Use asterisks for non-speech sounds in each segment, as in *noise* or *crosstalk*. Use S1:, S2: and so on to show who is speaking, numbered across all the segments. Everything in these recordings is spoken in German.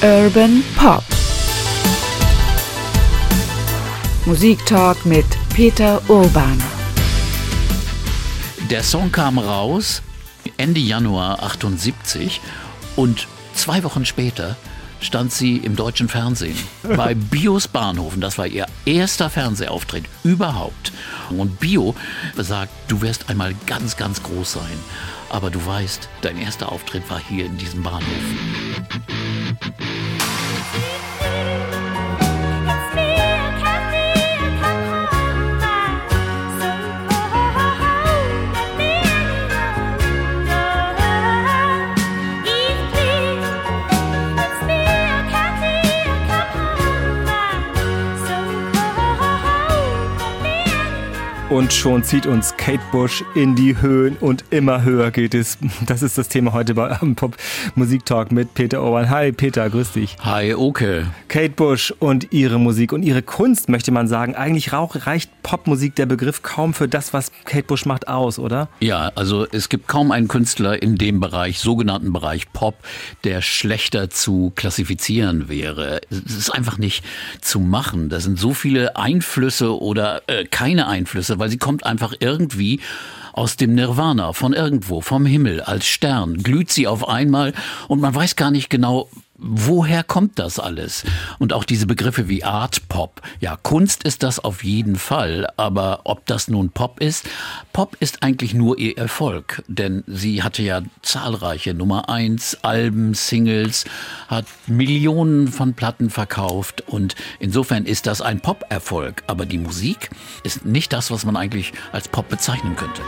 S1: Urban Pop. Musiktalk mit Peter Urban.
S2: Der Song kam raus Ende Januar 78 und zwei Wochen später stand sie im deutschen Fernsehen *laughs* bei Bios Bahnhofen. Das war ihr erster Fernsehauftritt überhaupt. Und Bio sagt, du wirst einmal ganz, ganz groß sein. Aber du weißt, dein erster Auftritt war hier in diesem Bahnhof.
S3: thank you Und schon zieht uns Kate Bush in die Höhen und immer höher geht es. Das ist das Thema heute bei Pop Musik Talk mit Peter Orban. Hi Peter, grüß dich.
S2: Hi, okay.
S3: Kate Bush und ihre Musik und ihre Kunst, möchte man sagen. Eigentlich reicht Popmusik der Begriff kaum für das, was Kate Bush macht, aus, oder?
S2: Ja, also es gibt kaum einen Künstler in dem Bereich, sogenannten Bereich Pop, der schlechter zu klassifizieren wäre. Es ist einfach nicht zu machen. Da sind so viele Einflüsse oder äh, keine Einflüsse weil sie kommt einfach irgendwie aus dem Nirvana, von irgendwo, vom Himmel, als Stern, glüht sie auf einmal und man weiß gar nicht genau, woher kommt das alles? Und auch diese Begriffe wie Art Pop. Ja, Kunst ist das auf jeden Fall, aber ob das nun Pop ist, Pop ist eigentlich nur ihr Erfolg, denn sie hatte ja zahlreiche Nummer eins Alben, Singles, hat Millionen von Platten verkauft und insofern ist das ein Pop-Erfolg, aber die Musik ist nicht das, was man eigentlich als Pop bezeichnen könnte.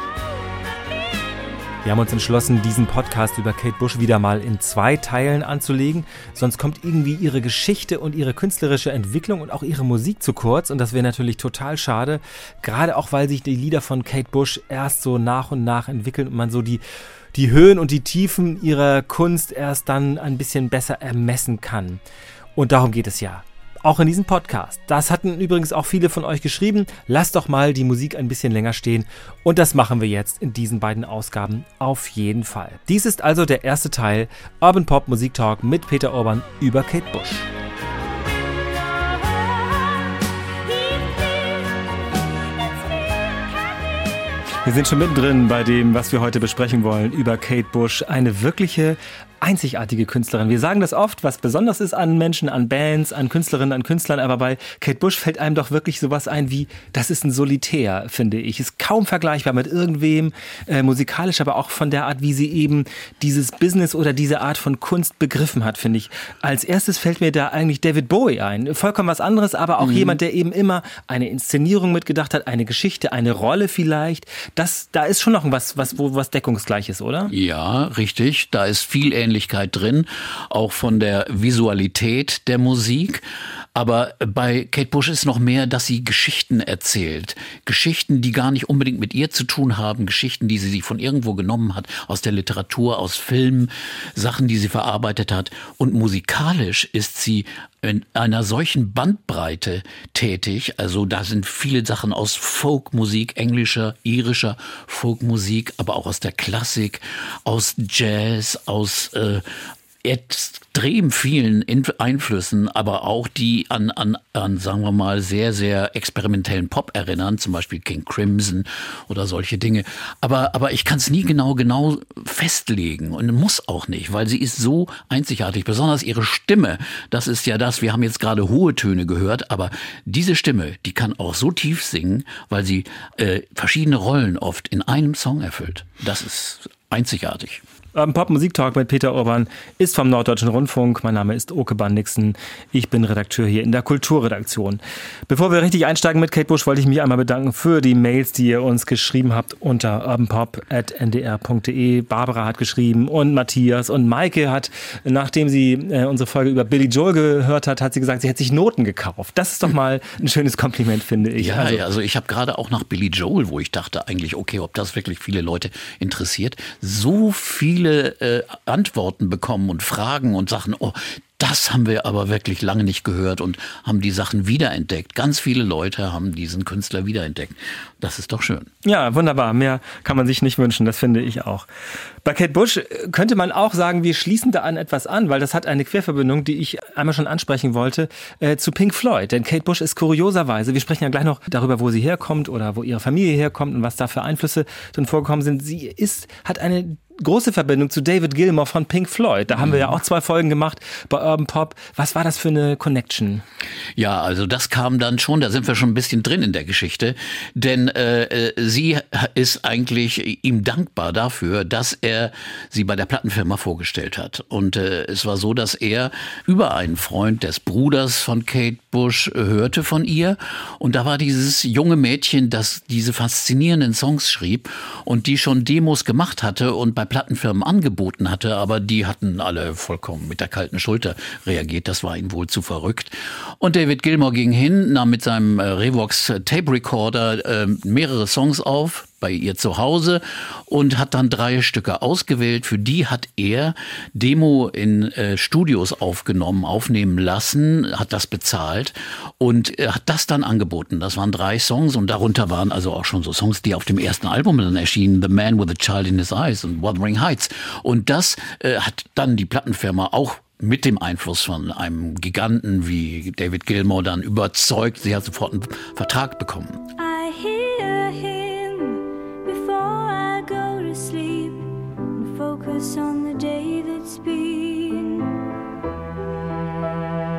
S3: Wir haben uns entschlossen, diesen Podcast über Kate Bush wieder mal in zwei Teilen anzulegen. Sonst kommt irgendwie ihre Geschichte und ihre künstlerische Entwicklung und auch ihre Musik zu kurz. Und das wäre natürlich total schade. Gerade auch, weil sich die Lieder von Kate Bush erst so nach und nach entwickeln und man so die, die Höhen und die Tiefen ihrer Kunst erst dann ein bisschen besser ermessen kann. Und darum geht es ja auch in diesem Podcast. Das hatten übrigens auch viele von euch geschrieben. Lasst doch mal die Musik ein bisschen länger stehen. Und das machen wir jetzt in diesen beiden Ausgaben auf jeden Fall. Dies ist also der erste Teil Urban Pop Musik Talk mit Peter Orban über Kate Bush. Wir sind schon mittendrin bei dem, was wir heute besprechen wollen, über Kate Bush. Eine wirkliche einzigartige Künstlerin. Wir sagen das oft, was besonders ist an Menschen, an Bands, an Künstlerinnen, an Künstlern, aber bei Kate Bush fällt einem doch wirklich sowas ein wie, das ist ein Solitär, finde ich. Ist kaum vergleichbar mit irgendwem, äh, musikalisch, aber auch von der Art, wie sie eben dieses Business oder diese Art von Kunst begriffen hat, finde ich. Als erstes fällt mir da eigentlich David Bowie ein. Vollkommen was anderes, aber auch mhm. jemand, der eben immer eine Inszenierung mitgedacht hat, eine Geschichte, eine Rolle vielleicht. Das, da ist schon noch was, was, wo was deckungsgleich ist, oder?
S2: Ja, richtig. Da ist viel ähnlich Ähnlichkeit drin, auch von der Visualität der Musik. Aber bei Kate Bush ist noch mehr, dass sie Geschichten erzählt. Geschichten, die gar nicht unbedingt mit ihr zu tun haben. Geschichten, die sie sich von irgendwo genommen hat. Aus der Literatur, aus Filmen. Sachen, die sie verarbeitet hat. Und musikalisch ist sie in einer solchen Bandbreite tätig. Also da sind viele Sachen aus Folkmusik, englischer, irischer Folkmusik, aber auch aus der Klassik, aus Jazz, aus äh, extrem vielen Einflüssen, aber auch die an, an, an, sagen wir mal, sehr, sehr experimentellen Pop erinnern, zum Beispiel King Crimson oder solche Dinge. Aber, aber ich kann es nie genau, genau festlegen und muss auch nicht, weil sie ist so einzigartig, besonders ihre Stimme. Das ist ja das, wir haben jetzt gerade hohe Töne gehört, aber diese Stimme, die kann auch so tief singen, weil sie äh, verschiedene Rollen oft in einem Song erfüllt. Das ist einzigartig.
S3: Am Pop Musik Talk mit Peter Urban ist vom Norddeutschen Rundfunk. Mein Name ist Oke Bandixen. Ich bin Redakteur hier in der Kulturredaktion. Bevor wir richtig einsteigen mit Kate Bush, wollte ich mich einmal bedanken für die Mails, die ihr uns geschrieben habt unter urbanpop.ndr.de. Barbara hat geschrieben und Matthias und Maike hat, nachdem sie äh, unsere Folge über Billy Joel gehört hat, hat sie gesagt, sie hätte sich Noten gekauft. Das ist doch mal ein schönes Kompliment, finde ich.
S2: Ja, also, ja, also ich habe gerade auch nach Billy Joel, wo ich dachte eigentlich, okay, ob das wirklich viele Leute interessiert, so viel viele äh, Antworten bekommen und Fragen und Sachen, oh, das haben wir aber wirklich lange nicht gehört und haben die Sachen wiederentdeckt. Ganz viele Leute haben diesen Künstler wiederentdeckt. Das ist doch schön.
S3: Ja, wunderbar. Mehr kann man sich nicht wünschen, das finde ich auch. Bei Kate Bush könnte man auch sagen, wir schließen da an etwas an, weil das hat eine Querverbindung, die ich einmal schon ansprechen wollte, äh, zu Pink Floyd. Denn Kate Bush ist kurioserweise, wir sprechen ja gleich noch darüber, wo sie herkommt oder wo ihre Familie herkommt und was da für Einflüsse drin vorgekommen sind. Sie ist, hat eine große Verbindung zu David Gilmour von Pink Floyd. Da haben wir ja mhm. auch zwei Folgen gemacht bei Urban Pop. Was war das für eine Connection?
S2: Ja, also das kam dann schon, da sind wir schon ein bisschen drin in der Geschichte, denn äh, äh sie ist eigentlich ihm dankbar dafür, dass er sie bei der Plattenfirma vorgestellt hat. Und äh, es war so, dass er über einen Freund des Bruders von Kate Bush hörte von ihr und da war dieses junge Mädchen, das diese faszinierenden Songs schrieb und die schon Demos gemacht hatte und bei Plattenfirmen angeboten hatte, aber die hatten alle vollkommen mit der kalten Schulter reagiert. Das war ihm wohl zu verrückt. Und David Gilmour ging hin, nahm mit seinem äh, Revox Tape Recorder äh, mehrere Songs auf, bei ihr zu Hause und hat dann drei Stücke ausgewählt. Für die hat er Demo in äh, Studios aufgenommen, aufnehmen lassen, hat das bezahlt und er hat das dann angeboten. Das waren drei Songs und darunter waren also auch schon so Songs, die auf dem ersten Album dann erschienen, The Man with a Child in His Eyes und Wuthering Heights. Und das äh, hat dann die Plattenfirma auch mit dem Einfluss von einem Giganten wie David Gilmour dann überzeugt. Sie hat sofort einen Vertrag bekommen. Focus on the day that's been.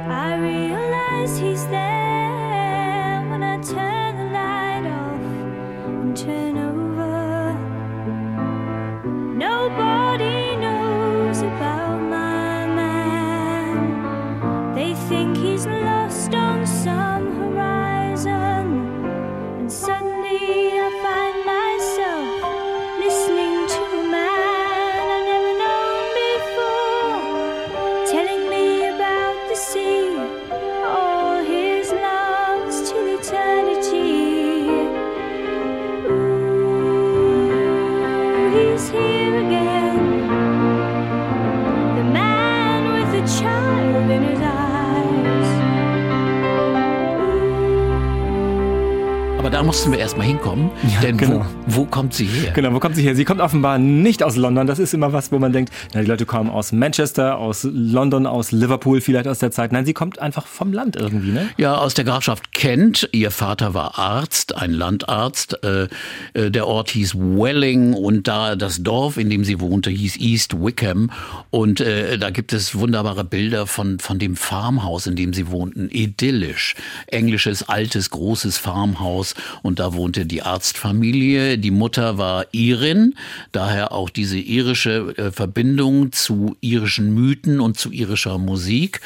S2: I realize he's there when I turn the light off and turn over. Nobody knows about my man. They think he's lost try da mussten wir erstmal hinkommen. Ja, denn genau. wo, wo, kommt sie her?
S3: Genau, wo kommt sie her? Sie kommt offenbar nicht aus London. Das ist immer was, wo man denkt, na, die Leute kommen aus Manchester, aus London, aus Liverpool vielleicht aus der Zeit. Nein, sie kommt einfach vom Land irgendwie, ne?
S2: Ja, aus der Grafschaft Kent. Ihr Vater war Arzt, ein Landarzt. Äh, äh, der Ort hieß Welling und da das Dorf, in dem sie wohnte, hieß East Wickham. Und äh, da gibt es wunderbare Bilder von, von dem Farmhaus, in dem sie wohnten. Idyllisch. Englisches, altes, großes Farmhaus und da wohnte die Arztfamilie. Die Mutter war Irin, daher auch diese irische äh, Verbindung zu irischen Mythen und zu irischer Musik.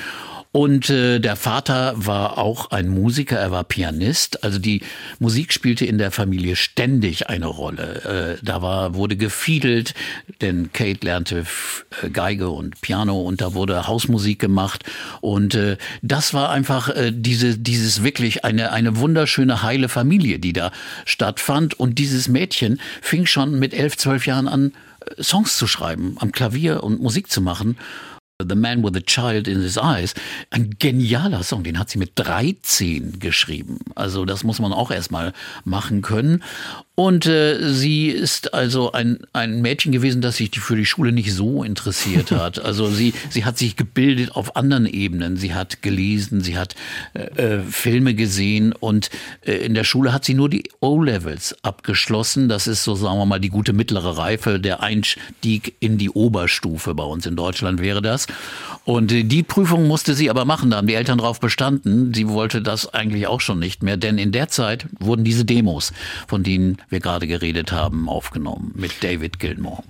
S2: Und äh, der Vater war auch ein Musiker, er war Pianist. Also die Musik spielte in der Familie ständig eine Rolle. Äh, da war, wurde gefiedelt, denn Kate lernte äh, Geige und Piano und da wurde Hausmusik gemacht. Und äh, das war einfach äh, diese, dieses wirklich eine, eine wunderschöne, heile Familie, die da stattfand. Und dieses Mädchen fing schon mit elf, zwölf Jahren an, äh, Songs zu schreiben, am Klavier und Musik zu machen. The Man with a Child in His Eyes. Ein genialer Song, den hat sie mit 13 geschrieben. Also das muss man auch erstmal machen können. Und äh, sie ist also ein, ein Mädchen gewesen, das sich für die Schule nicht so interessiert *laughs* hat. Also sie, sie hat sich gebildet auf anderen Ebenen. Sie hat gelesen, sie hat äh, äh, Filme gesehen und äh, in der Schule hat sie nur die O-Levels abgeschlossen. Das ist so, sagen wir mal, die gute mittlere Reife, der Einstieg in die Oberstufe. Bei uns in Deutschland wäre das. Und äh, die Prüfung musste sie aber machen. Da haben die Eltern drauf bestanden. Sie wollte das eigentlich auch schon nicht mehr, denn in der Zeit wurden diese Demos, von denen wir gerade geredet haben, aufgenommen mit David Gilmore.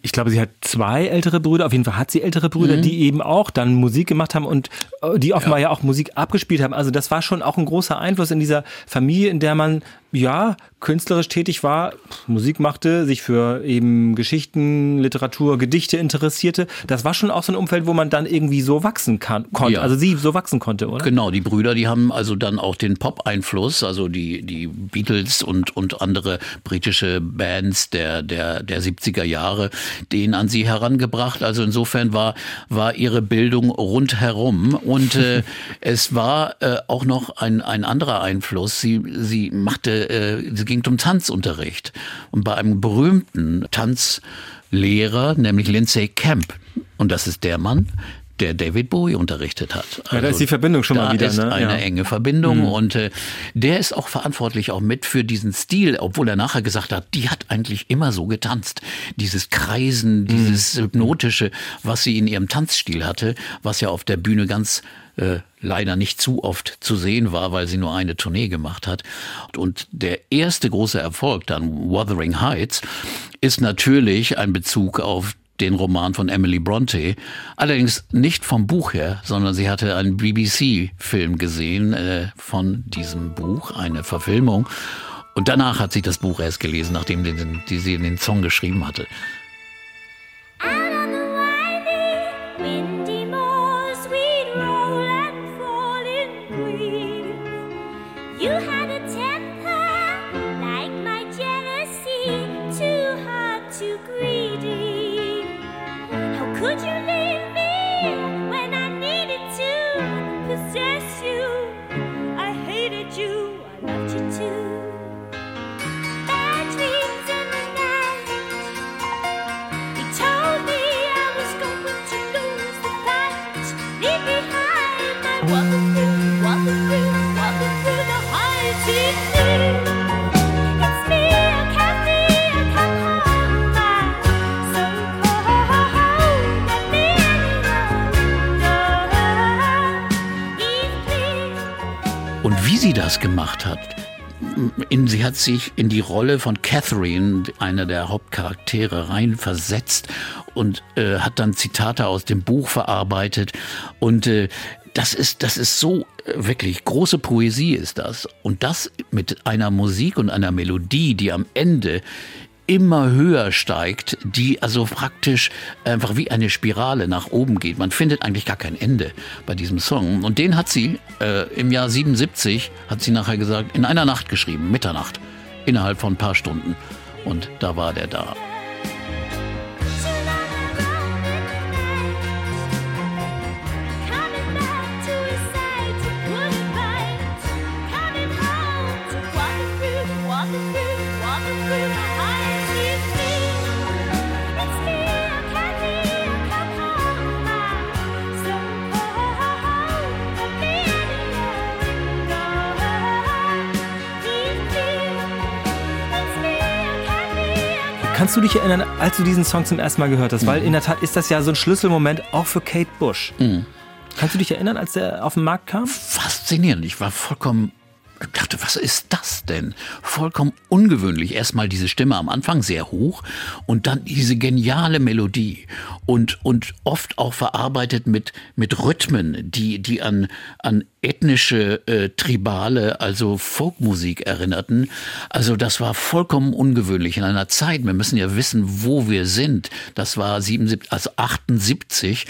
S3: Ich glaube, sie hat zwei ältere Brüder. Auf jeden Fall hat sie ältere Brüder, mhm. die eben auch dann Musik gemacht haben und äh, die offenbar ja. ja auch Musik abgespielt haben. Also das war schon auch ein großer Einfluss in dieser Familie, in der man ja, künstlerisch tätig war, Musik machte, sich für eben Geschichten, Literatur, Gedichte interessierte. Das war schon auch so ein Umfeld, wo man dann irgendwie so wachsen kann, konnte. Ja. Also sie so wachsen konnte, oder?
S2: Genau, die Brüder, die haben also dann auch den Pop-Einfluss, also die, die Beatles und, und andere britische Bands der, der, der 70er Jahre, den an sie herangebracht. Also insofern war, war ihre Bildung rundherum. Und äh, *laughs* es war äh, auch noch ein, ein anderer Einfluss. Sie, sie machte, äh, sie ging um Tanzunterricht. Und bei einem berühmten Tanzlehrer, nämlich Lindsay Camp, und das ist der Mann, der David Bowie unterrichtet hat.
S3: Also ja, da ist also die Verbindung schon mal wieder.
S2: Ist
S3: ne?
S2: eine ja. enge Verbindung mhm. und äh, der ist auch verantwortlich auch mit für diesen Stil, obwohl er nachher gesagt hat, die hat eigentlich immer so getanzt. Dieses Kreisen, dieses mhm. Hypnotische, was sie in ihrem Tanzstil hatte, was ja auf der Bühne ganz äh, leider nicht zu oft zu sehen war, weil sie nur eine Tournee gemacht hat. Und der erste große Erfolg dann, Wuthering Heights, ist natürlich ein Bezug auf den Roman von Emily Bronte. Allerdings nicht vom Buch her, sondern sie hatte einen BBC-Film gesehen äh, von diesem Buch, eine Verfilmung. Und danach hat sie das Buch erst gelesen, nachdem sie den Song geschrieben hatte. Das gemacht hat. In, sie hat sich in die Rolle von Catherine, einer der Hauptcharaktere, reinversetzt und äh, hat dann Zitate aus dem Buch verarbeitet. Und äh, das ist, das ist so äh, wirklich große Poesie ist das. Und das mit einer Musik und einer Melodie, die am Ende immer höher steigt, die also praktisch einfach wie eine Spirale nach oben geht. Man findet eigentlich gar kein Ende bei diesem Song. Und den hat sie äh, im Jahr 77, hat sie nachher gesagt, in einer Nacht geschrieben, Mitternacht, innerhalb von ein paar Stunden. Und da war der da.
S3: Kannst du dich erinnern, als du diesen Song zum ersten Mal gehört hast? Mhm. Weil in der Tat ist das ja so ein Schlüsselmoment auch für Kate Bush. Mhm. Kannst du dich erinnern, als der auf den Markt kam?
S2: Faszinierend. Ich war vollkommen ich dachte, was ist das denn? Vollkommen ungewöhnlich. Erstmal diese Stimme am Anfang sehr hoch und dann diese geniale Melodie und, und oft auch verarbeitet mit, mit Rhythmen, die, die an, an ethnische, äh, tribale, also Folkmusik erinnerten. Also das war vollkommen ungewöhnlich in einer Zeit. Wir müssen ja wissen, wo wir sind. Das war 77, also 78.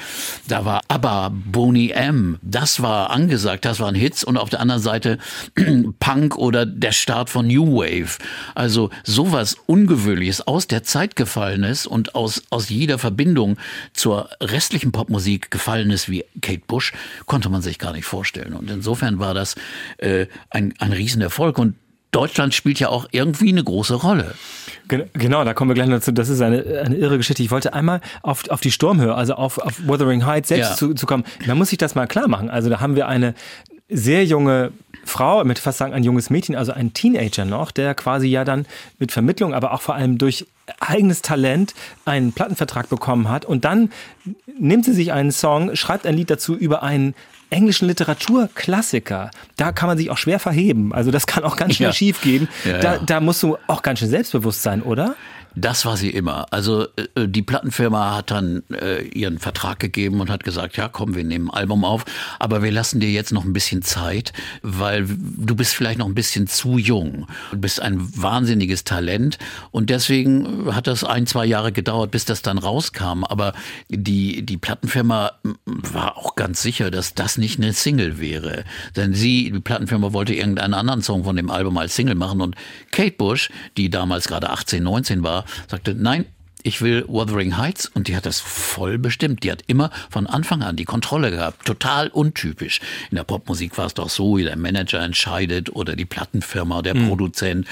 S2: Da war ABBA, Boney M. Das war angesagt. Das waren Hits. Und auf der anderen Seite *clears throat* Punk oder der Start von New Wave. Also sowas Ungewöhnliches aus der Zeit gefallenes und aus, aus jeder Verbindung zur restlichen Popmusik gefallenes wie Kate Bush konnte man sich gar nicht vorstellen. Und insofern war das äh, ein, ein Riesenerfolg. Und Deutschland spielt ja auch irgendwie eine große Rolle.
S3: Genau, da kommen wir gleich dazu. Das ist eine, eine irre Geschichte. Ich wollte einmal auf, auf die Sturmhöhe, also auf, auf Wuthering Heights selbst ja. zu, zu kommen. Man muss sich das mal klar machen. Also da haben wir eine sehr junge Frau, ich möchte fast sagen ein junges Mädchen, also ein Teenager noch, der quasi ja dann mit Vermittlung, aber auch vor allem durch eigenes Talent einen Plattenvertrag bekommen hat. Und dann nimmt sie sich einen Song, schreibt ein Lied dazu über einen englischen Literaturklassiker, da kann man sich auch schwer verheben. Also das kann auch ganz schnell ja. schief gehen. Ja, da, da musst du auch ganz schön selbstbewusst sein, oder?
S2: Das war sie immer. Also äh, die Plattenfirma hat dann äh, ihren Vertrag gegeben und hat gesagt, ja komm, wir nehmen ein Album auf, aber wir lassen dir jetzt noch ein bisschen Zeit, weil du bist vielleicht noch ein bisschen zu jung. Du bist ein wahnsinniges Talent und deswegen hat das ein, zwei Jahre gedauert, bis das dann rauskam. Aber die, die Plattenfirma war auch ganz sicher, dass das nicht eine Single wäre. Denn sie, die Plattenfirma wollte irgendeinen anderen Song von dem Album als Single machen und Kate Bush, die damals gerade 18, 19 war, sagte, nein, ich will Wuthering Heights und die hat das voll bestimmt. Die hat immer von Anfang an die Kontrolle gehabt. Total untypisch. In der Popmusik war es doch so, der Manager entscheidet oder die Plattenfirma, der mhm. Produzent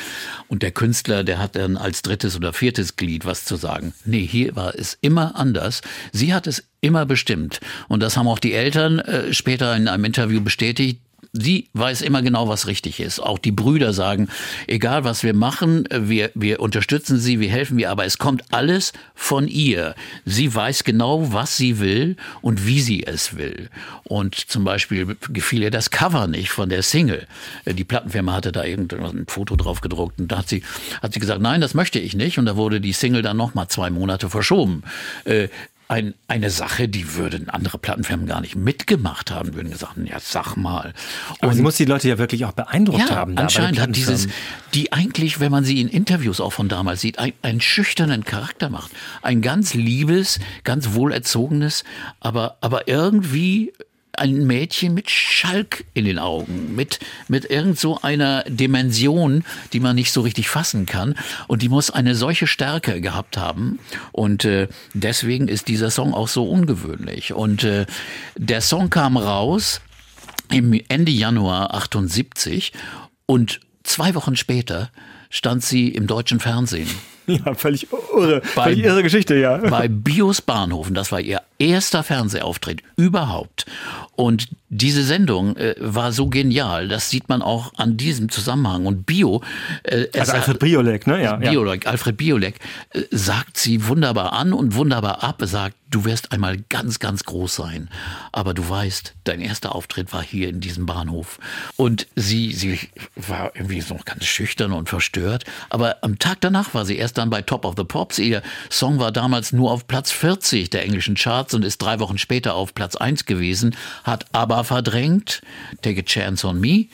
S2: und der Künstler, der hat dann als drittes oder viertes Glied was zu sagen. Nee, hier war es immer anders. Sie hat es immer bestimmt. Und das haben auch die Eltern äh, später in einem Interview bestätigt sie weiß immer genau, was richtig ist. Auch die Brüder sagen, egal was wir machen, wir, wir unterstützen sie, wir helfen ihr, aber es kommt alles von ihr. Sie weiß genau, was sie will und wie sie es will. Und zum Beispiel gefiel ihr das Cover nicht von der Single. Die Plattenfirma hatte da irgendein Foto drauf gedruckt und da hat sie, hat sie gesagt, nein, das möchte ich nicht. Und da wurde die Single dann nochmal zwei Monate verschoben. Ein, eine Sache, die würden andere Plattenfirmen gar nicht mitgemacht haben, würden gesagt, ja, sag mal.
S3: Und Aber sie muss die Leute ja wirklich auch beeindruckt
S2: ja,
S3: haben.
S2: Anscheinend hat dieses, die eigentlich, wenn man sie in Interviews auch von damals sieht, ein, einen schüchternen Charakter macht. Ein ganz liebes, ganz wohlerzogenes, aber, aber irgendwie ein Mädchen mit Schalk in den Augen, mit, mit irgend so einer Dimension, die man nicht so richtig fassen kann. Und die muss eine solche Stärke gehabt haben. Und äh, deswegen ist dieser Song auch so ungewöhnlich. Und äh, der Song kam raus im Ende Januar 78 und zwei Wochen später stand sie im deutschen Fernsehen. *laughs*
S3: Ja, völlig irre, bei, völlig irre Geschichte, ja. *laughs*
S2: Bei Bios Bahnhofen, das war ihr erster Fernsehauftritt überhaupt. Und diese Sendung äh, war so genial, das sieht man auch an diesem Zusammenhang. Und Bio,
S3: äh, also Alfred Biolek, ne?
S2: Ja, Biolek, ja. Alfred Biolek äh, sagt sie wunderbar an und wunderbar ab, sagt, du wirst einmal ganz, ganz groß sein. Aber du weißt, dein erster Auftritt war hier in diesem Bahnhof. Und sie, sie war irgendwie so ganz schüchtern und verstört. Aber am Tag danach war sie erst dann bei Top of the Pops. Ihr Song war damals nur auf Platz 40 der englischen Charts und ist drei Wochen später auf Platz 1 gewesen, hat aber verdrängt, Take a Chance on Me.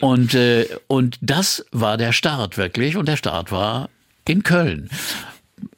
S2: Und, äh, und das war der Start wirklich. Und der Start war in Köln.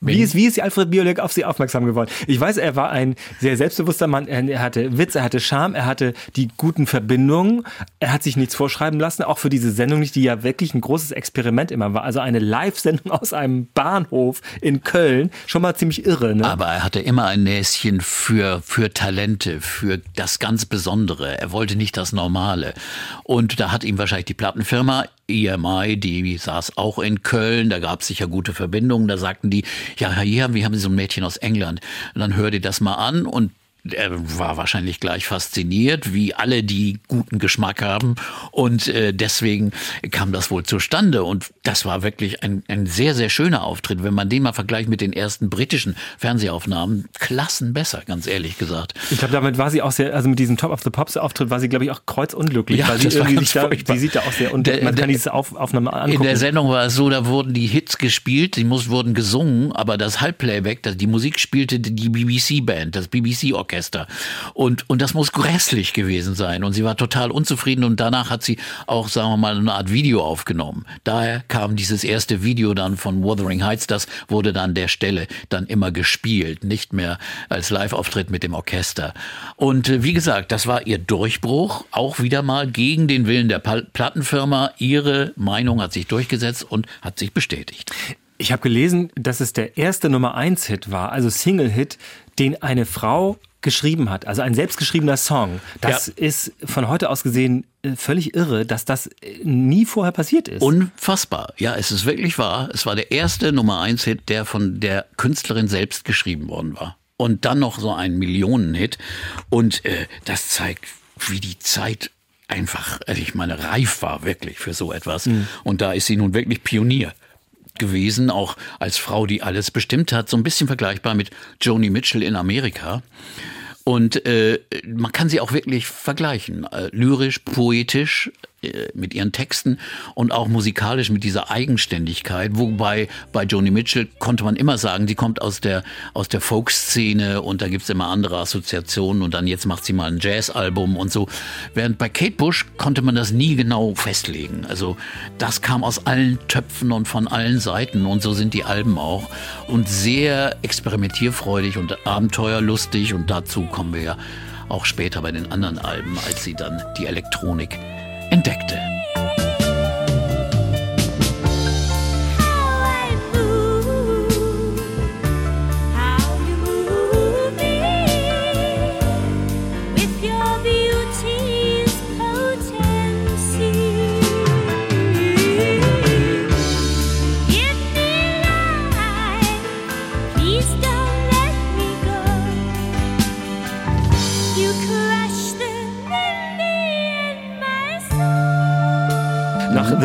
S3: Wie ist, wie ist Alfred Biolek auf Sie aufmerksam geworden? Ich weiß, er war ein sehr selbstbewusster Mann. Er hatte Witz, er hatte Charme, er hatte die guten Verbindungen. Er hat sich nichts vorschreiben lassen, auch für diese Sendung nicht, die ja wirklich ein großes Experiment immer war. Also eine Live-Sendung *laughs* aus einem Bahnhof in Köln. Schon mal ziemlich irre, ne?
S2: Aber er hatte immer ein Näschen für, für Talente, für das ganz Besondere. Er wollte nicht das Normale. Und da hat ihm wahrscheinlich die Plattenfirma EMI, die saß auch in Köln, da gab es sicher gute Verbindungen, da sagten die, ja, hier haben wir haben so ein Mädchen aus England. Und dann hör dir das mal an und er war wahrscheinlich gleich fasziniert, wie alle, die guten Geschmack haben. Und äh, deswegen kam das wohl zustande. Und das war wirklich ein, ein sehr, sehr schöner Auftritt. Wenn man den mal vergleicht mit den ersten britischen Fernsehaufnahmen, klassen besser, ganz ehrlich gesagt.
S3: Ich glaube, damit war sie auch sehr, also mit diesem Top of the Pops Auftritt war sie, glaube ich, auch kreuzunglücklich. Ja, weil sie irgendwie sich da, die sieht da auch sehr, und man kann diese Auf, Aufnahme angucken.
S2: In der Sendung war es so, da wurden die Hits gespielt, die muss, wurden gesungen, aber das Halbplayback, die Musik spielte die BBC-Band, das BBC-Orchester. Orchester. Und, und das muss grässlich gewesen sein. Und sie war total unzufrieden und danach hat sie auch, sagen wir mal, eine Art Video aufgenommen. Daher kam dieses erste Video dann von Wuthering Heights. Das wurde dann der Stelle dann immer gespielt, nicht mehr als Live-Auftritt mit dem Orchester. Und äh, wie gesagt, das war ihr Durchbruch, auch wieder mal gegen den Willen der Plattenfirma. Ihre Meinung hat sich durchgesetzt und hat sich bestätigt.
S3: Ich habe gelesen, dass es der erste Nummer 1 Hit war, also Single-Hit, den eine Frau geschrieben hat, also ein selbstgeschriebener Song. Das ja. ist von heute aus gesehen äh, völlig irre, dass das äh, nie vorher passiert ist.
S2: Unfassbar. Ja, es ist wirklich wahr. Es war der erste Nummer 1 Hit, der von der Künstlerin selbst geschrieben worden war. Und dann noch so ein Millionenhit. Und äh, das zeigt, wie die Zeit einfach, also ich meine, reif war wirklich für so etwas. Mhm. Und da ist sie nun wirklich Pionier gewesen, auch als Frau, die alles bestimmt hat, so ein bisschen vergleichbar mit Joni Mitchell in Amerika. Und äh, man kann sie auch wirklich vergleichen. Äh, lyrisch, poetisch, mit ihren Texten und auch musikalisch mit dieser Eigenständigkeit. Wobei bei Joni Mitchell konnte man immer sagen, die kommt aus der, aus der Folk-Szene und da gibt's immer andere Assoziationen und dann jetzt macht sie mal ein Jazz-Album und so. Während bei Kate Bush konnte man das nie genau festlegen. Also das kam aus allen Töpfen und von allen Seiten und so sind die Alben auch und sehr experimentierfreudig und abenteuerlustig und dazu kommen wir ja auch später bei den anderen Alben, als sie dann die Elektronik entdeckte.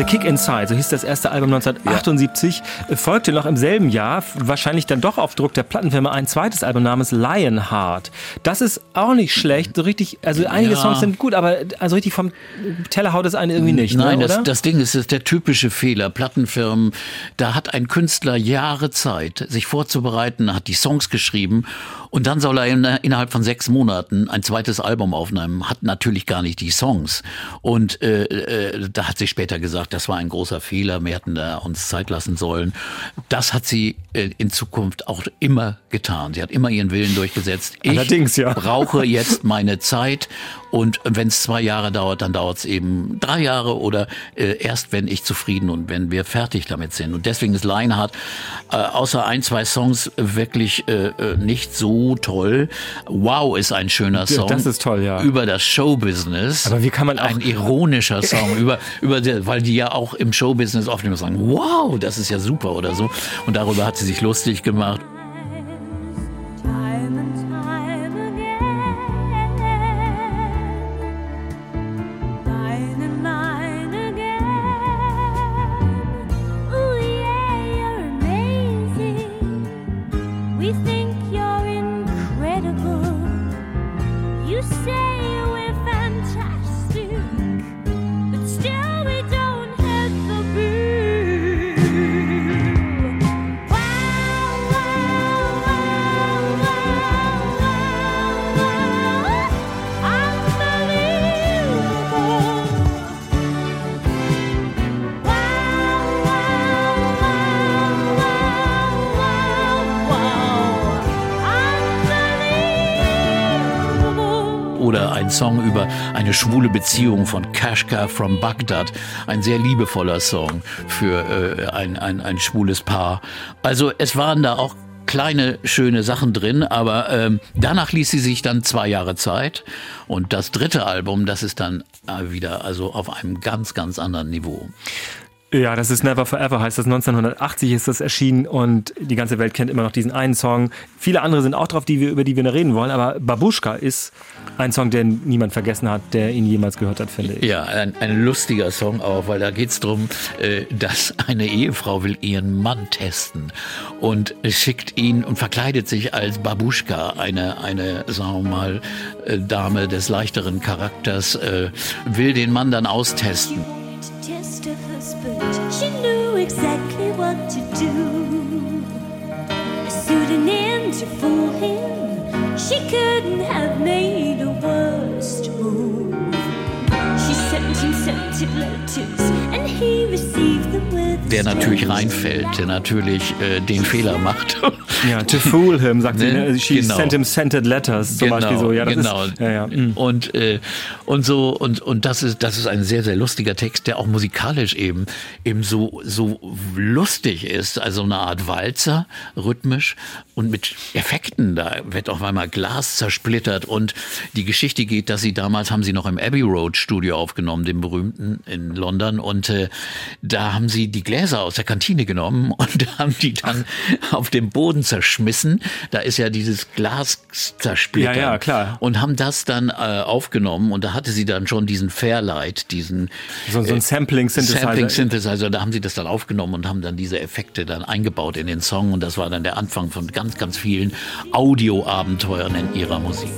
S3: The Kick Inside, so hieß das erste Album 1978, ja. folgte noch im selben Jahr, wahrscheinlich dann doch auf Druck der Plattenfirma, ein zweites Album namens Lionheart. Das ist auch nicht schlecht, so richtig, also einige ja. Songs sind gut, aber also richtig vom Teller haut es einen irgendwie nicht.
S2: Ne, Nein,
S3: ne,
S2: das, das, Ding ist, das ist der typische Fehler. Plattenfirmen, da hat ein Künstler Jahre Zeit, sich vorzubereiten, hat die Songs geschrieben und dann soll er in, innerhalb von sechs Monaten ein zweites Album aufnehmen, hat natürlich gar nicht die Songs. Und äh, äh, da hat sie später gesagt, das war ein großer Fehler, wir hätten da uns Zeit lassen sollen. Das hat sie äh, in Zukunft auch immer getan. Sie hat immer ihren Willen durchgesetzt. Ich
S3: Allerdings, ja.
S2: brauche jetzt meine Zeit und wenn es zwei Jahre dauert, dann dauert es eben drei Jahre oder äh, erst, wenn ich zufrieden und wenn wir fertig damit sind. Und deswegen ist Lionheart äh, außer ein, zwei Songs wirklich äh, äh nicht so toll. Wow ist ein schöner Song.
S3: Das ist toll, ja.
S2: Über das Showbusiness.
S3: Aber wie kann man auch...
S2: Ein ironischer Song, über, über die, weil die ja auch im Showbusiness oft immer sagen, wow, das ist ja super oder so. Und darüber hat sie sich lustig gemacht. oder Song über eine schwule Beziehung von Kashka from Baghdad. Ein sehr liebevoller Song für äh, ein, ein, ein schwules Paar. Also es waren da auch kleine schöne Sachen drin, aber ähm, danach ließ sie sich dann zwei Jahre Zeit und das dritte Album, das ist dann äh, wieder also auf einem ganz ganz anderen Niveau.
S3: Ja, das ist Never Forever, heißt das. 1980 ist das erschienen und die ganze Welt kennt immer noch diesen einen Song. Viele andere sind auch drauf, die wir, über die wir noch reden wollen, aber Babuschka ist ein Song, den niemand vergessen hat, der ihn jemals gehört hat, finde ich.
S2: Ja, ein, ein lustiger Song auch, weil da geht's drum, äh, dass eine Ehefrau will ihren Mann testen und schickt ihn und verkleidet sich als Babuschka, eine, eine sagen wir mal, äh, Dame des leichteren Charakters, äh, will den Mann dann austesten. To fool him. She couldn't have made a worse move. She sent him scented letters, and he received them. Der natürlich reinfällt, der natürlich äh, den Fehler macht. *laughs*
S3: Ja, to *laughs* fool him, sagt ne? sie. Ne? She genau. sent him scented letters, zum genau, Beispiel so.
S2: Ja, das genau. Ist, ja, ja. Mhm. Und, äh, und so, und, und das ist, das ist ein sehr, sehr lustiger Text, der auch musikalisch eben, eben so, so lustig ist. Also eine Art Walzer, rhythmisch und mit Effekten. Da wird auf einmal Glas zersplittert und die Geschichte geht, dass sie damals haben sie noch im Abbey Road Studio aufgenommen, dem berühmten in London und äh, da haben sie die Gläser aus der Kantine genommen *laughs* und haben die dann auf dem Boden zerschmissen. Da ist ja dieses Glas zersplittert.
S3: Ja, ja, klar.
S2: Und haben das dann äh, aufgenommen und da hatte sie dann schon diesen Fairlight, diesen
S3: so, so ein Sampling Synthesizer.
S2: Sampling Synthesizer. Da haben sie das dann aufgenommen und haben dann diese Effekte dann eingebaut in den Song und das war dann der Anfang von ganz, ganz vielen Audioabenteuern in ihrer Musik.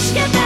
S4: Push your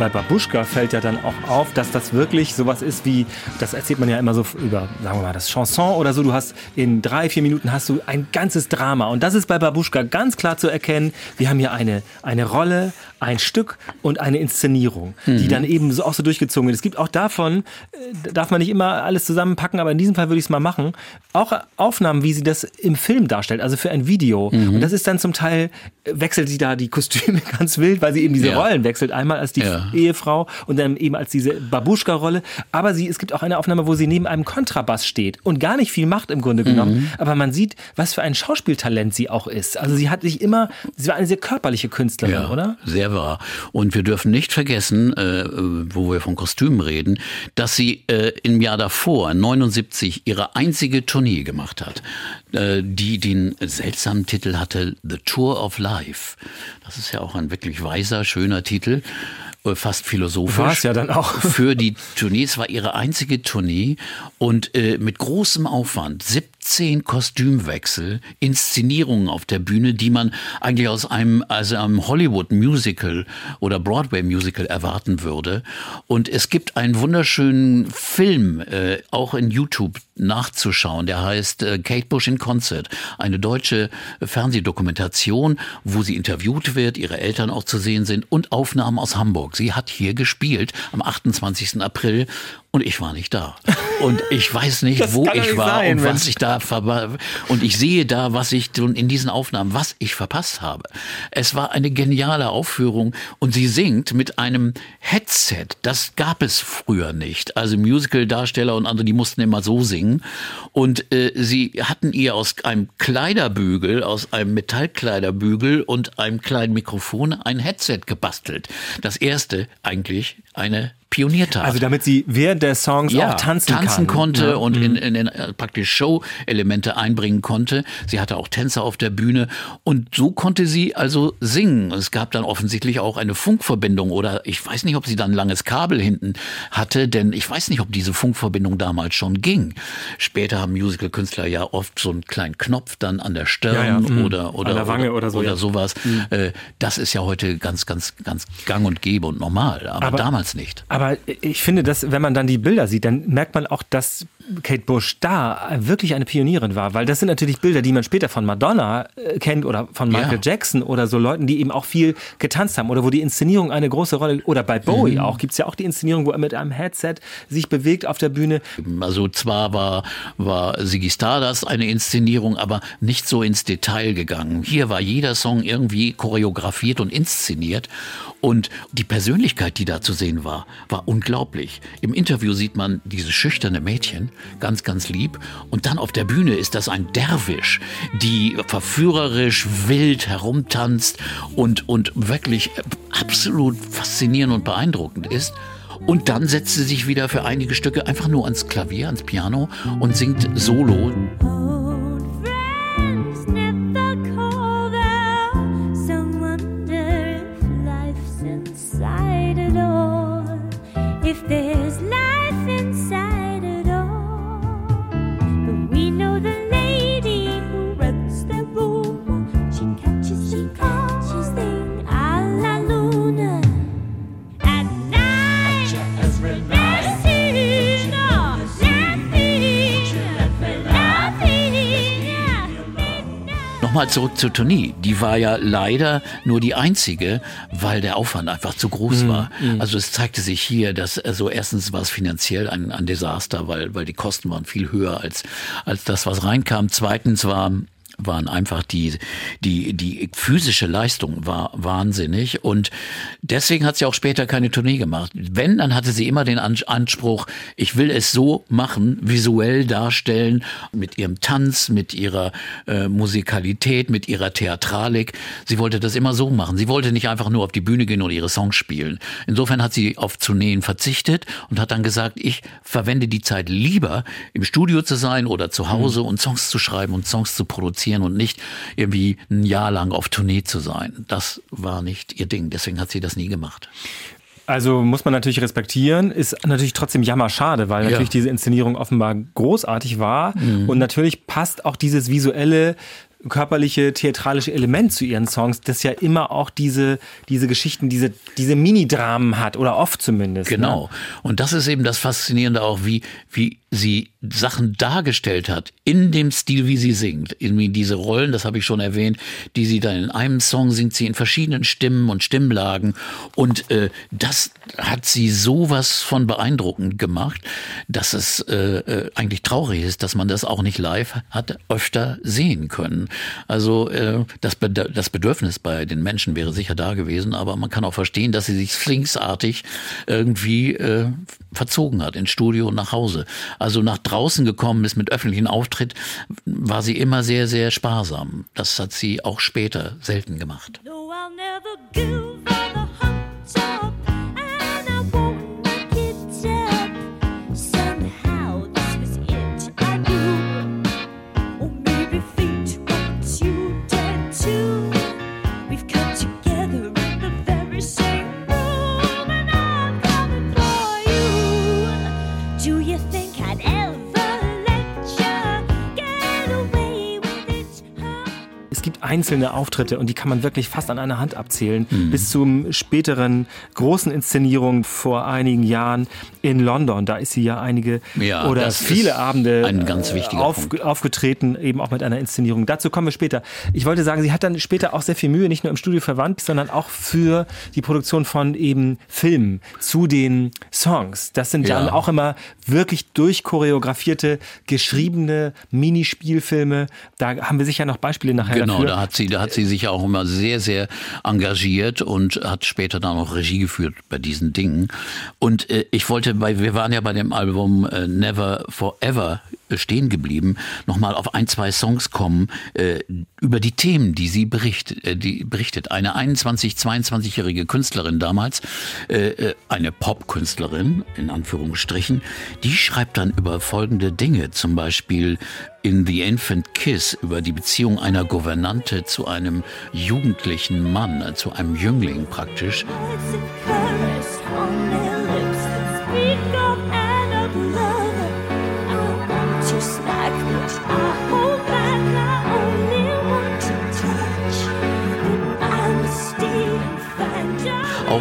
S3: Bei Babuschka fällt ja dann auch auf, dass das wirklich sowas ist wie, das erzählt man ja immer so über, sagen wir mal, das Chanson oder so. Du hast in drei, vier Minuten hast du ein ganzes Drama. Und das ist bei Babuschka ganz klar zu erkennen. Wir haben hier eine, eine Rolle, ein Stück und eine Inszenierung, die dann eben so auch so durchgezogen wird. Es gibt auch davon, äh, darf man nicht immer alles zusammenpacken, aber in diesem Fall würde ich es mal machen, auch Aufnahmen, wie sie das im Film darstellt, also für ein Video. Und das ist dann zum Teil, äh, wechselt sie da die Kostüme *laughs* ganz wild, weil sie eben diese
S2: Ja.
S3: Rollen wechselt. Einmal als die
S2: Ja.
S3: Ehefrau und dann eben als diese Babuschka-Rolle. Aber sie, es gibt auch eine Aufnahme, wo sie neben einem Kontrabass steht und gar nicht viel macht im Grunde genommen.
S2: Mhm.
S3: Aber man sieht, was für ein Schauspieltalent sie auch ist. Also sie hat sich immer, sie war eine sehr körperliche Künstlerin, oder?
S2: Sehr wahr. Und wir dürfen nicht vergessen, äh, wo wir von Kostümen reden, dass sie äh, im Jahr davor, 79, ihre einzige Tournee gemacht hat, äh, die den seltsamen Titel hatte The Tour of Life. Das ist ja auch ein wirklich weiser, schöner Titel. Äh, Fast philosophisch.
S3: War's ja dann auch.
S2: Für die Tournee. Es war ihre einzige Tournee und äh, mit großem Aufwand. 17 Kostümwechsel, Inszenierungen auf der Bühne, die man eigentlich aus einem, also einem Hollywood-Musical oder Broadway-Musical erwarten würde. Und es gibt einen wunderschönen Film, äh, auch in YouTube nachzuschauen, der heißt äh, Kate Bush in Concert, eine deutsche Fernsehdokumentation, wo sie interviewt wird, ihre Eltern auch zu sehen sind und Aufnahmen aus Hamburg. Sie hat hier gespielt am 28. April und ich war nicht da. Und ich weiß nicht,
S3: Das
S2: wo ich
S3: nicht
S2: war
S3: sein,
S2: und was ich da verba- und ich sehe da, was ich in diesen Aufnahmen, was ich verpasst habe. Es war eine geniale Aufführung und sie singt mit einem Headset. Das gab es früher nicht. Also Musical-Darsteller und andere, die mussten immer so singen. Und äh, sie hatten ihr aus einem Kleiderbügel, aus einem Metallkleiderbügel und einem kleinen Mikrofon ein Headset gebastelt. Das erste eigentlich eine Pioniertat
S3: Also damit sie während der Songs auch tanzen, kann.
S2: konnte
S3: Ja.
S2: und
S3: Mhm.
S2: in, in, in äh, praktisch Show-Elemente einbringen konnte. Sie hatte auch Tänzer auf der Bühne und so konnte sie also singen. Es gab dann offensichtlich auch eine Funkverbindung oder ich weiß nicht, ob sie dann ein langes Kabel hinten hatte, denn ich weiß nicht, ob diese Funkverbindung damals schon ging. Später haben Musical-Künstler ja oft so einen kleinen Knopf dann an der Stirn
S3: Ja, ja, mhm.
S2: oder oder
S3: An der Wange oder so, ja. Mhm.
S2: sowas. Äh, Das ist ja heute ganz ganz ganz gang und gäbe und normal, aber,
S3: Aber-
S2: damals nicht.
S3: Aber ich finde, dass, wenn man dann die Bilder sieht, dann merkt man auch, dass Kate Bush da wirklich eine Pionierin war. Weil das sind natürlich Bilder, die man später von Madonna äh, kennt oder von Michael
S2: Ja.
S3: Jackson oder so Leuten, die eben auch viel getanzt haben oder wo die Inszenierung eine große Rolle, oder bei Bowie
S2: Mhm.
S3: auch, gibt's ja auch die Inszenierung, wo er mit einem Headset sich bewegt auf der Bühne.
S2: Also zwar war, war Ziggy Stardust eine Inszenierung, aber nicht so ins Detail gegangen. Hier war jeder Song irgendwie choreografiert und inszeniert. Und die Persönlichkeit, die da zu sehen war, war unglaublich. Im Interview sieht man dieses schüchterne Mädchen, ganz, ganz lieb. Und dann auf der Bühne ist das ein Derwisch, die verführerisch wild herumtanzt und, und wirklich absolut faszinierend und beeindruckend ist. Und dann setzt sie sich wieder für einige Stücke einfach nur ans Klavier, ans Piano und singt solo. Nochmal zurück zur Tournee. Die war ja leider nur die einzige, weil der Aufwand einfach zu groß war. Also es zeigte sich hier, dass also erstens war es finanziell ein, ein Desaster, weil, weil die Kosten waren viel höher als, als das, was reinkam. Zweitens war waren einfach die, die, die physische Leistung war wahnsinnig und deswegen hat sie auch später keine Tournee gemacht. Wenn, dann hatte sie immer den Anspruch, ich will es so machen, visuell darstellen, mit ihrem Tanz, mit ihrer äh, Musikalität, mit ihrer Theatralik. Sie wollte das immer so machen. Sie wollte nicht einfach nur auf die Bühne gehen und ihre Songs spielen. Insofern hat sie auf Tourneen verzichtet und hat dann gesagt, ich verwende die Zeit lieber im Studio zu sein oder zu Hause und Songs zu schreiben und Songs zu produzieren und nicht irgendwie ein Jahr lang auf Tournee zu sein. Das war nicht ihr Ding. Deswegen hat sie das nie gemacht.
S3: Also muss man natürlich respektieren, ist natürlich trotzdem jammerschade, weil
S2: Ja.
S3: natürlich diese Inszenierung offenbar großartig war und natürlich passt auch dieses visuelle körperliche, theatralische Element zu ihren Songs, das ja immer auch diese, diese Geschichten, diese, diese Mini-Dramen hat, oder oft zumindest.
S2: Genau.
S3: Ne?
S2: Und das ist eben das Faszinierende auch, wie, wie sie Sachen dargestellt hat, in dem Stil, wie sie singt. Irgendwie diese Rollen, das habe ich schon erwähnt, die sie dann in einem Song singt, sie in verschiedenen Stimmen und Stimmlagen. Und äh, das hat sie sowas von beeindruckend gemacht, dass es äh, äh, eigentlich traurig ist, dass man das auch nicht live hat öfter sehen können. Also äh, das, Bed das Bedürfnis bei den Menschen wäre sicher da gewesen, aber man kann auch verstehen, dass sie sich sphinxartig irgendwie äh, verzogen hat, ins Studio und nach Hause. Also nach draußen gekommen ist mit öffentlichen Auftritt, war sie immer sehr, sehr sparsam. Das hat sie auch später selten gemacht.
S3: Einzelne Auftritte und die kann man wirklich fast an einer Hand abzählen.
S2: Mhm.
S3: Bis zum späteren großen Inszenierung vor einigen Jahren in London. Da ist sie ja einige
S2: Ja,
S3: oder viele Abende äh, auf, aufgetreten, eben auch mit einer Inszenierung. Dazu kommen wir später. Ich wollte sagen, sie hat dann später auch sehr viel Mühe, nicht nur im Studio verwandt, sondern auch für die Produktion von eben Filmen zu den Songs. Das sind
S2: Ja.
S3: dann auch immer wirklich durchchoreografierte, geschriebene Minispielfilme. Da haben wir sicher noch Beispiele nachher
S2: Genau,
S3: dafür.
S2: Da hat sie, da hat sie sich auch immer sehr, sehr engagiert und hat später dann auch Regie geführt bei diesen Dingen. Und äh, ich wollte, bei, wir waren ja bei dem Album äh, Never Forever stehen geblieben, nochmal auf ein, zwei Songs kommen äh, über die Themen, die sie berichtet. Äh, die berichtet. Eine 21, 22-jährige Künstlerin damals, äh, äh, eine Popkünstlerin in Anführungsstrichen, die schreibt dann über folgende Dinge, zum Beispiel in The Infant Kiss über die Beziehung einer Gouvernante zu einem jugendlichen Mann, äh, zu einem Jüngling praktisch.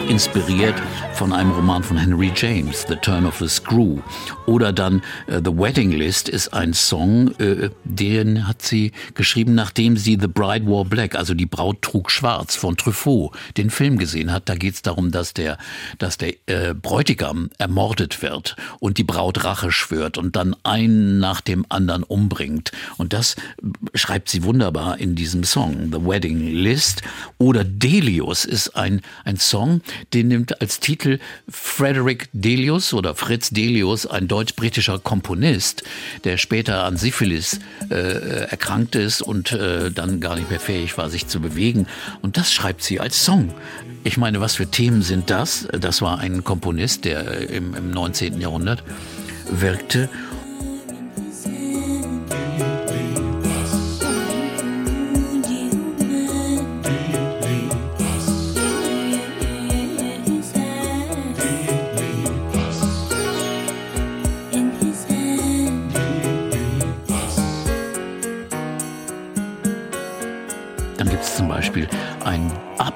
S2: Inspiriert von einem Roman von Henry James, The Turn of the Screw. Oder dann äh, The Wedding List ist ein Song, äh, den hat sie geschrieben, nachdem sie The Bride Wore Black, also die Braut trug schwarz von Truffaut, den Film gesehen hat. Da geht es darum, dass der, dass der äh, Bräutigam ermordet wird und die Braut Rache schwört und dann einen nach dem anderen umbringt. Und das schreibt sie wunderbar in diesem Song, The Wedding List. Oder Delius ist ein, ein Song, den nimmt als Titel Frederick Delius oder Fritz Delius, ein deutsch-britischer Komponist, der später an Syphilis äh, erkrankt ist und äh, dann gar nicht mehr fähig war, sich zu bewegen. Und das schreibt sie als Song. Ich meine, was für Themen sind das? Das war ein Komponist, der äh, im, im 19. Jahrhundert wirkte.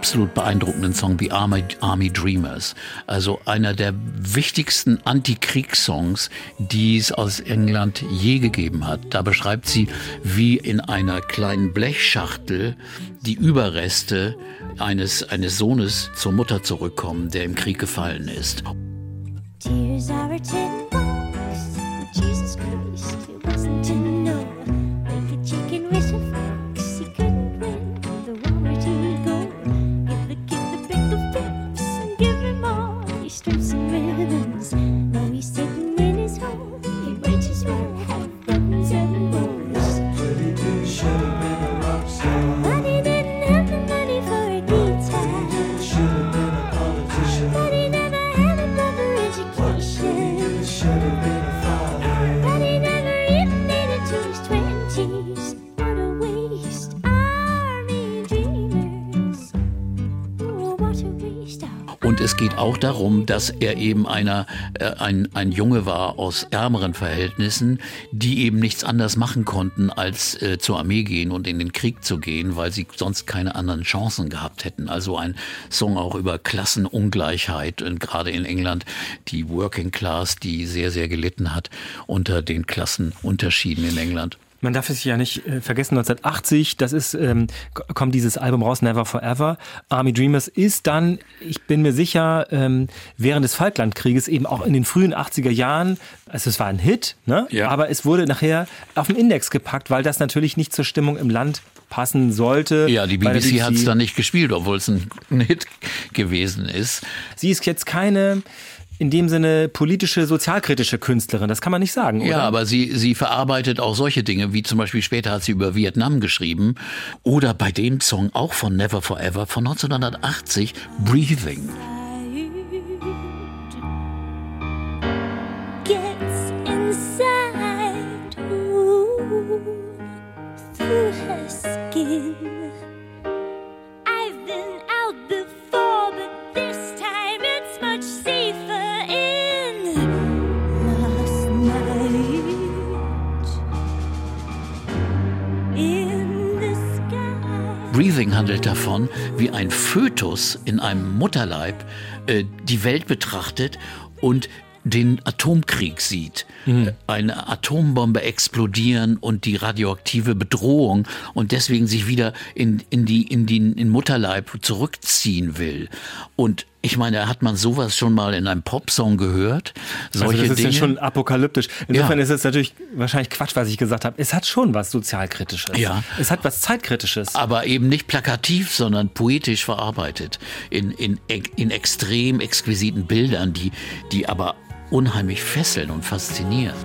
S2: Absolut beeindruckenden Song wie Army, Army Dreamers. Also einer der wichtigsten Antikriegssongs, die es aus England je gegeben hat. Da beschreibt sie, wie in einer kleinen Blechschachtel die Überreste eines, eines Sohnes zur Mutter zurückkommen, der im Krieg gefallen ist.
S4: Tears are a tin box. Jesus Christ,
S2: Und auch darum, dass er eben einer, äh, ein, ein Junge war aus ärmeren Verhältnissen, die eben nichts anderes machen konnten, als äh, zur Armee gehen und in den Krieg zu gehen, weil sie sonst keine anderen Chancen gehabt hätten. Also ein Song auch über Klassenungleichheit und gerade in England die Working Class, die sehr, sehr gelitten hat unter den Klassenunterschieden in England.
S3: Man darf es ja nicht äh, vergessen, 1980, das ist, ähm, kommt dieses Album raus, Never Forever. Army Dreamers ist dann, ich bin mir sicher, ähm, während des Falklandkrieges eben auch in den frühen 80er Jahren, also es war ein Hit, ne?
S2: Ja.
S3: aber es wurde nachher auf den Index gepackt, weil das natürlich nicht zur Stimmung im Land passen sollte.
S2: Ja, die
S3: der
S2: BBC hat es dann nicht gespielt, obwohl es ein ein Hit gewesen ist.
S3: Sie ist jetzt keine in dem Sinne politische, sozialkritische Künstlerin, das kann man nicht sagen, oder?
S2: Ja, aber sie, sie verarbeitet auch solche Dinge, wie zum Beispiel später hat sie über Vietnam geschrieben. Oder bei dem Song auch von Never Forever von 1980, Breathing. Breathing handelt davon, wie ein Fötus in einem Mutterleib äh, die Welt betrachtet und den Atomkrieg sieht. Äh, Eine Atombombe explodieren und die radioaktive Bedrohung und deswegen sich wieder in, in, die, in den in Mutterleib zurückziehen will. Und ich meine, hat man sowas schon mal in einem Popsong gehört? Solche
S3: also das ist
S2: Dinge?
S3: ja schon apokalyptisch. Insofern
S2: Ja.
S3: ist es natürlich wahrscheinlich Quatsch, was ich gesagt habe. Es hat schon was Sozialkritisches.
S2: Ja.
S3: Es hat was Zeitkritisches.
S2: aber eben nicht plakativ, sondern poetisch verarbeitet. In, in, in extrem exquisiten Bildern, die, die aber unheimlich fesseln und faszinieren.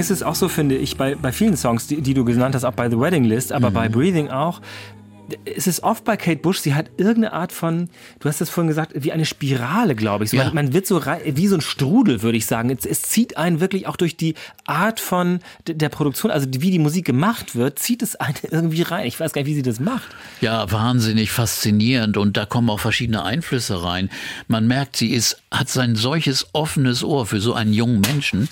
S3: Ist es auch so, finde ich, bei, bei vielen Songs, die, die du genannt hast, auch bei The Wedding List, aber bei Breathing auch. Es ist oft bei Kate Bush, sie hat irgendeine Art von, du hast es vorhin gesagt, wie eine Spirale, glaube ich. So,
S2: Ja.
S3: man, man wird so rei- wie so ein Strudel, würde ich sagen. Es, es zieht einen wirklich auch durch die Art von der Produktion, also wie die Musik gemacht wird, zieht es einen *laughs* irgendwie rein. Ich weiß gar nicht, wie sie das macht.
S2: Ja, wahnsinnig faszinierend und da kommen auch verschiedene Einflüsse rein. Man merkt, sie ist, hat sein solches offenes Ohr für so einen jungen Menschen.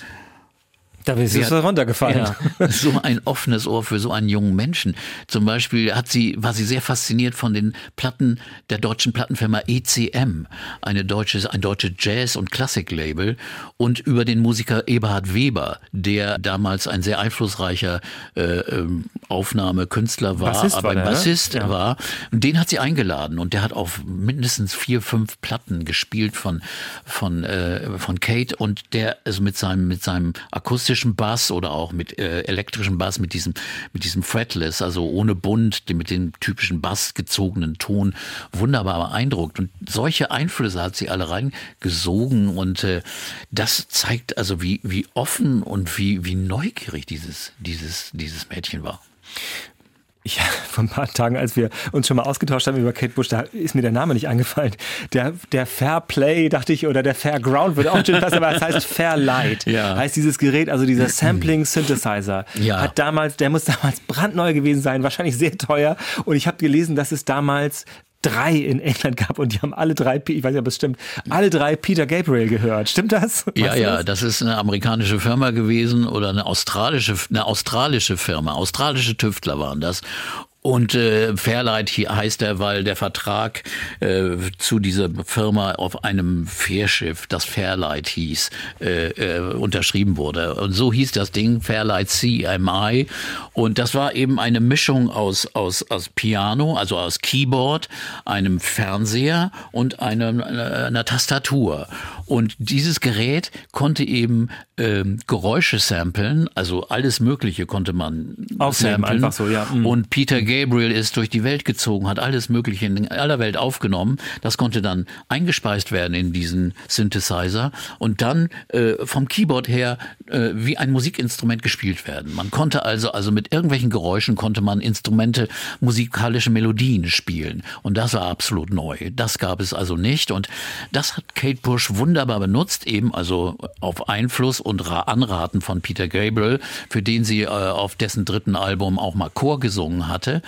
S3: Da ist
S2: Sie
S3: es
S2: hat-
S3: runtergefallen.
S2: Ja, *laughs* so ein offenes Ohr für so einen jungen Menschen. Zum Beispiel hat sie, war sie sehr fasziniert von den Platten der deutschen Plattenfirma ECM, eine deutsche, ein deutsches Jazz- und Klassiklabel und über den Musiker Eberhard Weber, der damals ein sehr einflussreicher äh, ähm, Aufnahmekünstler war,
S3: Bassist
S2: aber
S3: war
S2: ein
S3: der, ne?
S2: Bassist
S3: Ja.
S2: war. Und den hat sie eingeladen und der hat auf mindestens vier, fünf Platten gespielt von, von, äh, von Kate und der ist mit seinem, mit seinem akustischen elektrischen Bass oder auch mit äh, elektrischem Bass mit diesem mit diesem fretless, also ohne Bund, mit dem typischen Bass gezogenen Ton wunderbar beeindruckt und solche Einflüsse hat sie alle reingesogen und äh, das zeigt also wie wie offen und wie wie neugierig dieses dieses dieses Mädchen war.
S3: Ja, *laughs* vor ein paar Tagen, als wir uns schon mal ausgetauscht haben über Kate Bush, da ist mir der Name nicht eingefallen. Der, der Fair Play, dachte ich, oder der Fairground würde auch schön passen, aber es heißt Fairlight.
S2: Ja.
S3: Heißt dieses Gerät, also dieser Sampling Synthesizer.
S2: Ja.
S3: Hat damals, der muss damals brandneu gewesen sein, wahrscheinlich sehr teuer. Und ich habe gelesen, dass es damals drei in England gab und die haben alle drei, ich weiß nicht, ob es stimmt, alle drei Peter Gabriel gehört. Stimmt das?
S2: Ja,
S3: Weißt du
S2: ja,
S3: das?
S2: das ist eine amerikanische Firma gewesen oder eine australische, eine australische Firma. Australische Tüftler waren das. Und äh, Fairlight hier heißt er, weil der Vertrag äh, zu dieser Firma auf einem Fährschiff, das Fairlight hieß, äh, äh, unterschrieben wurde. Und so hieß das Ding Fairlight CMI. Und das war eben eine Mischung aus, aus, aus Piano, also aus Keyboard, einem Fernseher und einem, einer, einer Tastatur. Und dieses Gerät konnte eben ähm, Geräusche samplen, also alles Mögliche konnte man
S3: Aufnehmen,
S2: samplen.
S3: einfach so, ja. Mhm.
S2: Und Peter Gabriel ist durch die Welt gezogen, hat alles Mögliche in aller Welt aufgenommen. Das konnte dann eingespeist werden in diesen Synthesizer und dann äh, vom Keyboard her äh, wie ein Musikinstrument gespielt werden. Man konnte also, also mit irgendwelchen Geräuschen konnte man Instrumente, musikalische Melodien spielen. Und das war absolut neu. Das gab es also nicht. Und das hat Kate Bush wunderbar benutzt, eben also auf Einfluss und Ra- Anraten von Peter Gabriel, für den sie äh, auf dessen dritten Album auch mal Chor gesungen hatte,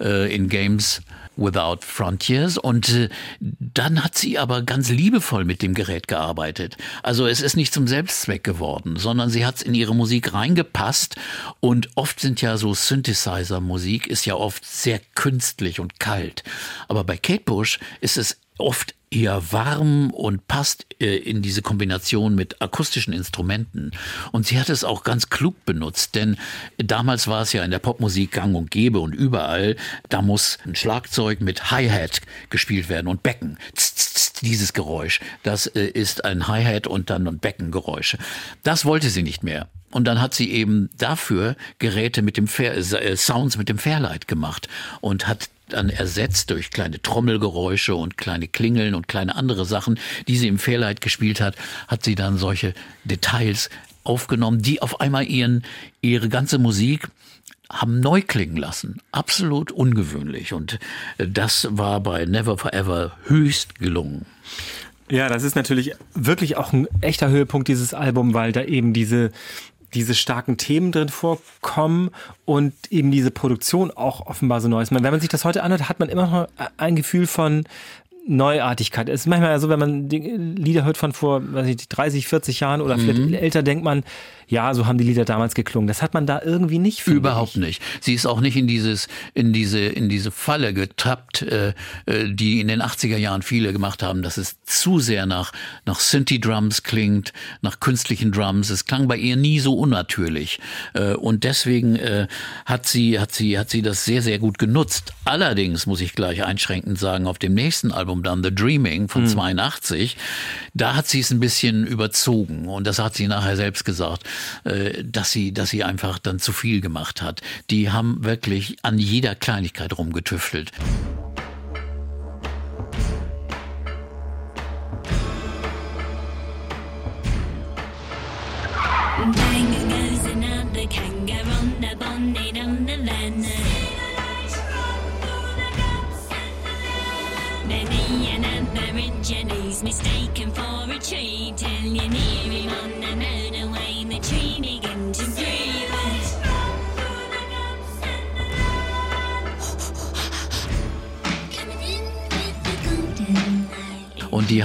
S2: äh, in Games Without Frontiers und äh, dann hat sie aber ganz liebevoll mit dem Gerät gearbeitet. Also es ist nicht zum Selbstzweck geworden, sondern sie hat es in ihre Musik reingepasst und oft sind ja so Synthesizer-Musik ist ja oft sehr künstlich und kalt. Aber bei Kate Bush ist es oft eher warm und passt äh, in diese Kombination mit akustischen Instrumenten. Und sie hat es auch ganz klug benutzt, denn damals war es ja in der Popmusik gang und gäbe und überall, da muss ein Schlagzeug mit Hi-Hat gespielt werden und Becken. Tss, tss, dieses Geräusch, das äh, ist ein Hi-Hat und dann ein Beckengeräusche. Das wollte sie nicht mehr. Und dann hat sie eben dafür Geräte mit dem Fair, äh, Sounds mit dem Fairlight gemacht und hat dann ersetzt durch kleine Trommelgeräusche und kleine Klingeln und kleine andere Sachen, die sie im Fairlight gespielt hat, hat sie dann solche Details aufgenommen, die auf einmal ihren, ihre ganze Musik haben neu klingen lassen. Absolut ungewöhnlich. Und äh, das war bei Never Forever höchst gelungen.
S3: Ja, das ist natürlich wirklich auch ein echter Höhepunkt dieses Album, weil da eben diese diese starken Themen drin vorkommen und eben diese Produktion auch offenbar so neu ist. Wenn man sich das heute anhört, hat man immer noch ein Gefühl von Neuartigkeit. Es ist manchmal ja so, wenn man Lieder hört von vor weiß ich, 30, 40 Jahren oder vielleicht
S2: Mhm.
S3: älter, denkt man, ja, so haben die Lieder damals geklungen. Das hat man da irgendwie nicht. finde
S2: Überhaupt
S3: ich.
S2: nicht. Sie ist auch nicht in dieses, in diese, in diese Falle getappt, äh, äh, die in den 80er Jahren viele gemacht haben, dass es zu sehr nach, nach Synthi-Drums klingt, nach künstlichen Drums. Es klang bei ihr nie so unnatürlich. Äh, und deswegen äh, hat sie, hat sie, hat sie das sehr, sehr gut genutzt. Allerdings muss ich gleich einschränkend sagen, auf dem nächsten Album dann The Dreaming von 82, da hat sie es ein bisschen überzogen. Und das hat sie nachher selbst gesagt, dass sie, dass sie einfach dann zu viel gemacht hat. Die haben wirklich an jeder Kleinigkeit rumgetüftelt.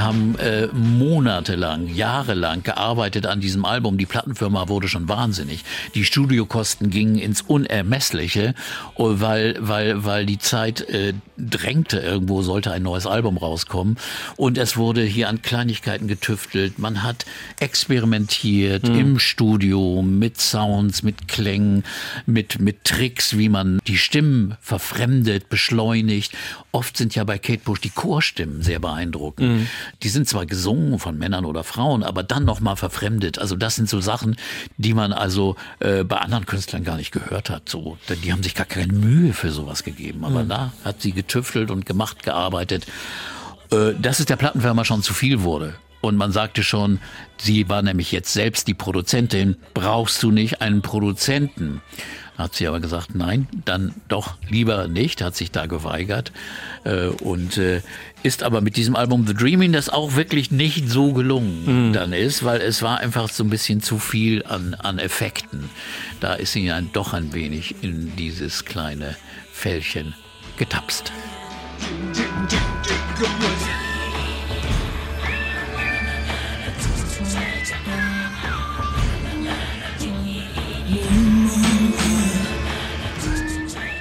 S2: Haben äh, monatelang, jahrelang gearbeitet an diesem Album. Die Plattenfirma wurde schon wahnsinnig. Die Studiokosten gingen ins Unermessliche, oh, weil, weil, weil die Zeit äh, drängte. Irgendwo sollte ein neues Album rauskommen. Und es wurde hier an Kleinigkeiten getüftelt. Man hat experimentiert im Studio mit Sounds, mit Klängen, mit, mit Tricks, wie man die Stimmen verfremdet, beschleunigt. Oft sind ja bei Kate Bush die Chorstimmen sehr beeindruckend. Die sind zwar gesungen von Männern oder Frauen, aber dann nochmal verfremdet. Also das sind so Sachen, die man also äh, bei anderen Künstlern gar nicht gehört hat. So, die haben sich gar keine Mühe für sowas gegeben. Aber da hat sie getüftelt und gemacht, gearbeitet. Äh, dass es der Plattenfirma schon zu viel wurde. Und man sagte schon, sie war nämlich jetzt selbst die Produzentin, brauchst du nicht einen Produzenten? Hat sie aber gesagt, nein, dann doch lieber nicht, hat sich da geweigert äh, und äh, ist aber mit diesem Album The Dreaming, das auch wirklich nicht so gelungen dann ist, weil es war einfach so ein bisschen zu viel an, an Effekten. Da ist sie dann doch ein wenig in dieses kleine Fällchen getapst.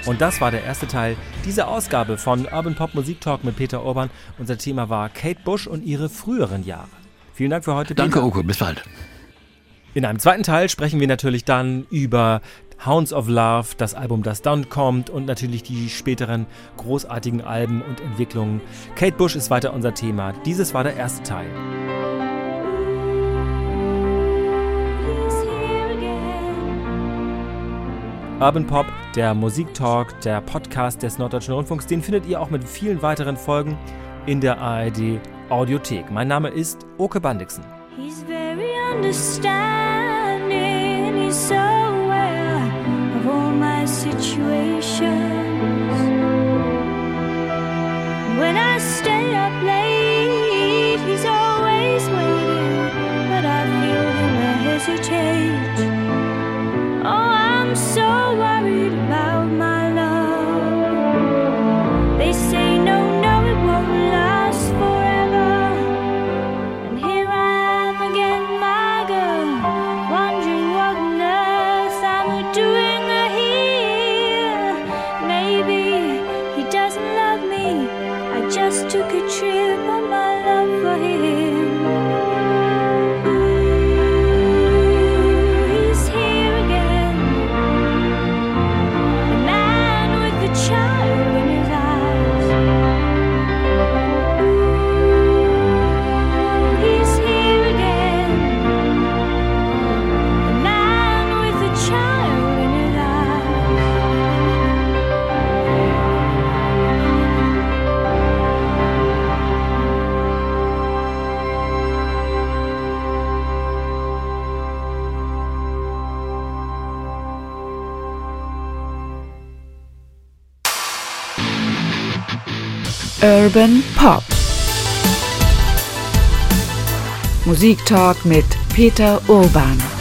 S3: Und das war der erste Teil dieser Ausgabe von Urban Pop Musik Talk mit Peter Urban. Unser Thema war Kate Bush und ihre früheren Jahre. Vielen Dank für heute.
S2: Danke,
S3: Peter.
S2: Oko, bis bald.
S3: In einem zweiten Teil sprechen wir natürlich dann über Hounds of Love, das Album, das dann kommt und natürlich die späteren großartigen Alben und Entwicklungen. Kate Bush ist weiter unser Thema. Dieses war der erste Teil. Urban Pop, der Musiktalk, der Podcast des Norddeutschen Rundfunks, den findet ihr auch mit vielen weiteren Folgen in der ARD Audiothek. Mein Name ist Oke Bandixen.
S4: He's very understanding. He's so aware of all my situations. When I stay up late,
S1: Urban Pop. Musiktalk mit Peter Urban.